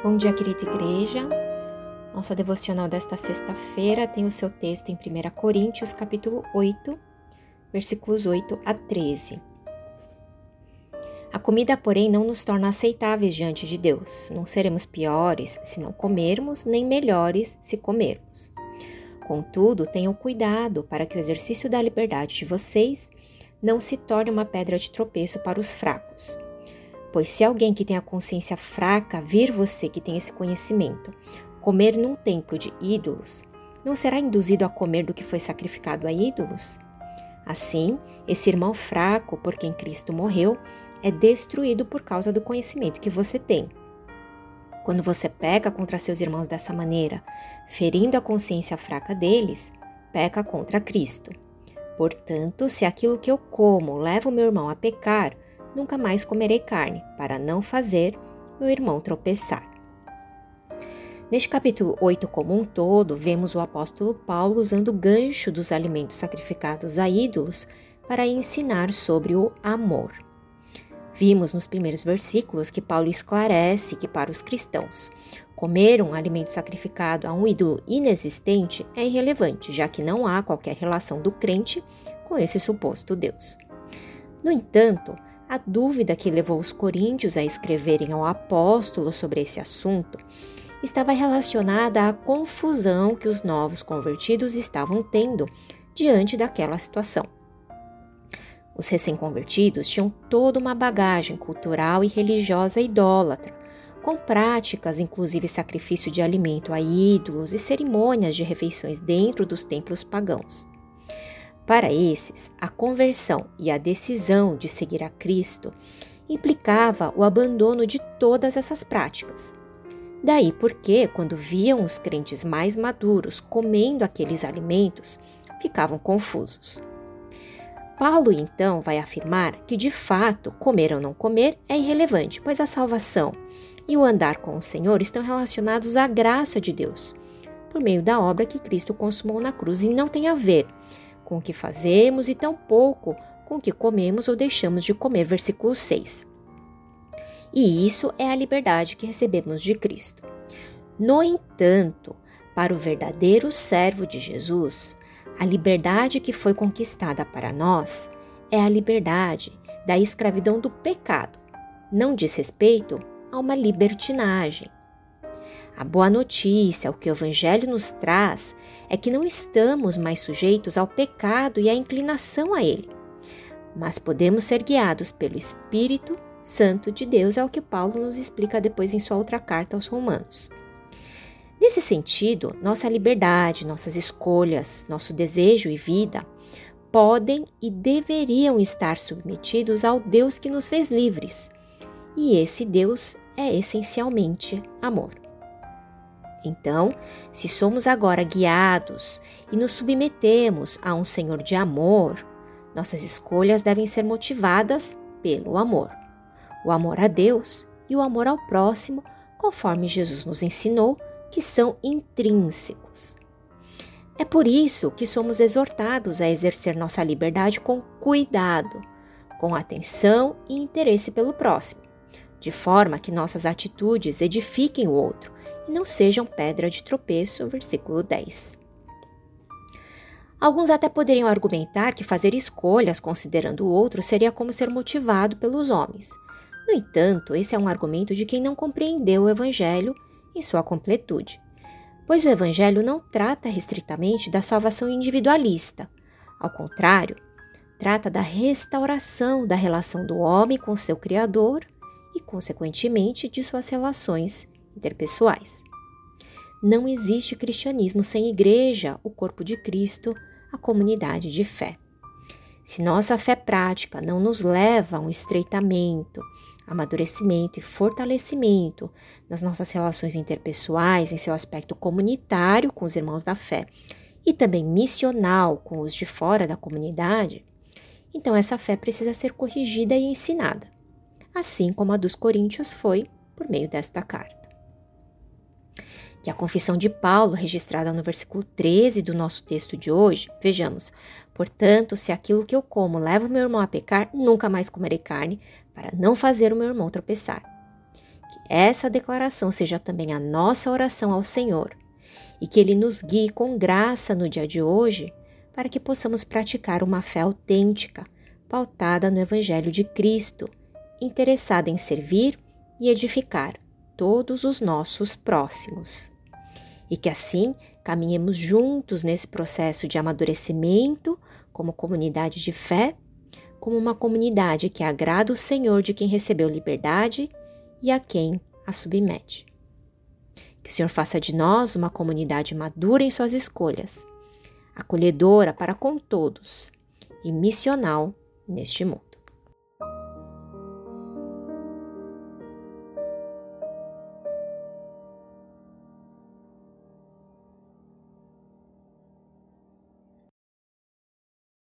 Bom dia, querida igreja. Nossa devocional desta sexta-feira tem o seu texto em 1 Coríntios, capítulo 8, versículos 8 a 13. A comida, porém, não nos torna aceitáveis diante de Deus. Não seremos piores se não comermos, nem melhores se comermos. Contudo, tenham cuidado para que o exercício da liberdade de vocês não se torne uma pedra de tropeço para os fracos. Pois se alguém que tem a consciência fraca vir você que tem esse conhecimento comer num templo de ídolos, não será induzido a comer do que foi sacrificado a ídolos? Assim, esse irmão fraco por quem Cristo morreu é destruído por causa do conhecimento que você tem. Quando você peca contra seus irmãos dessa maneira, ferindo a consciência fraca deles, peca contra Cristo. Portanto, se aquilo que eu como leva o meu irmão a pecar, nunca mais comerei carne, para não fazer meu irmão tropeçar. Neste capítulo 8 como um todo, vemos o apóstolo Paulo usando o gancho dos alimentos sacrificados a ídolos para ensinar sobre o amor. Vimos nos primeiros versículos que Paulo esclarece que para os cristãos, comer um alimento sacrificado a um ídolo inexistente é irrelevante, já que não há qualquer relação do crente com esse suposto Deus. No entanto, a dúvida que levou os coríntios a escreverem ao apóstolo sobre esse assunto estava relacionada à confusão que os novos convertidos estavam tendo diante daquela situação. Os recém-convertidos tinham toda uma bagagem cultural e religiosa idólatra, com práticas, inclusive sacrifício de alimento a ídolos e cerimônias de refeições dentro dos templos pagãos. Para esses, a conversão e a decisão de seguir a Cristo implicava o abandono de todas essas práticas. Daí porque, quando viam os crentes mais maduros comendo aqueles alimentos, ficavam confusos. Paulo então vai afirmar que de fato comer ou não comer é irrelevante, pois a salvação e o andar com o Senhor estão relacionados à graça de Deus, por meio da obra que Cristo consumou na cruz e não tem a ver com o que fazemos e tampouco com o que comemos ou deixamos de comer, versículo 6. E isso é a liberdade que recebemos de Cristo. No entanto, para o verdadeiro servo de Jesus, a liberdade que foi conquistada para nós é a liberdade da escravidão do pecado. Não diz respeito a uma libertinagem. A boa notícia, o que o Evangelho nos traz, é que não estamos mais sujeitos ao pecado e à inclinação a ele, mas podemos ser guiados pelo Espírito Santo de Deus, é o que Paulo nos explica depois em sua outra carta aos Romanos. Nesse sentido, nossa liberdade, nossas escolhas, nosso desejo e vida podem e deveriam estar submetidos ao Deus que nos fez livres. E esse Deus é essencialmente amor. Então, se somos agora guiados e nos submetemos a um Senhor de amor, nossas escolhas devem ser motivadas pelo amor. O amor a Deus e o amor ao próximo, conforme Jesus nos ensinou que são intrínsecos. É por isso que somos exortados a exercer nossa liberdade com cuidado, com atenção e interesse pelo próximo, de forma que nossas atitudes edifiquem o outro e não sejam pedra de tropeço. Versículo 10. Alguns até poderiam argumentar que fazer escolhas considerando o outro seria como ser motivado pelos homens. No entanto, esse é um argumento de quem não compreendeu o Evangelho em sua completude, pois o Evangelho não trata restritamente da salvação individualista. Ao contrário, trata da restauração da relação do homem com seu Criador e, consequentemente, de suas relações interpessoais. Não existe cristianismo sem igreja, o corpo de Cristo, a comunidade de fé. Se nossa fé prática não nos leva a um estreitamento, amadurecimento e fortalecimento nas nossas relações interpessoais, em seu aspecto comunitário com os irmãos da fé e também missional com os de fora da comunidade, então essa fé precisa ser corrigida e ensinada, assim como a dos coríntios foi por meio desta carta. Que a confissão de Paulo, registrada no versículo 13 do nosso texto de hoje, vejamos: Portanto, se aquilo que eu como leva o meu irmão a pecar, nunca mais comerei carne, para não fazer o meu irmão tropeçar. essa declaração seja também a nossa oração ao Senhor e que Ele nos guie com graça no dia de hoje para que possamos praticar uma fé autêntica, pautada no Evangelho de Cristo, interessada em servir e edificar todos os nossos próximos. E que assim caminhemos juntos nesse processo de amadurecimento como comunidade de fé, como uma comunidade que agrada o Senhor de quem recebeu liberdade e a quem a submete. Que o Senhor faça de nós uma comunidade madura em suas escolhas, acolhedora para com todos e missional neste mundo.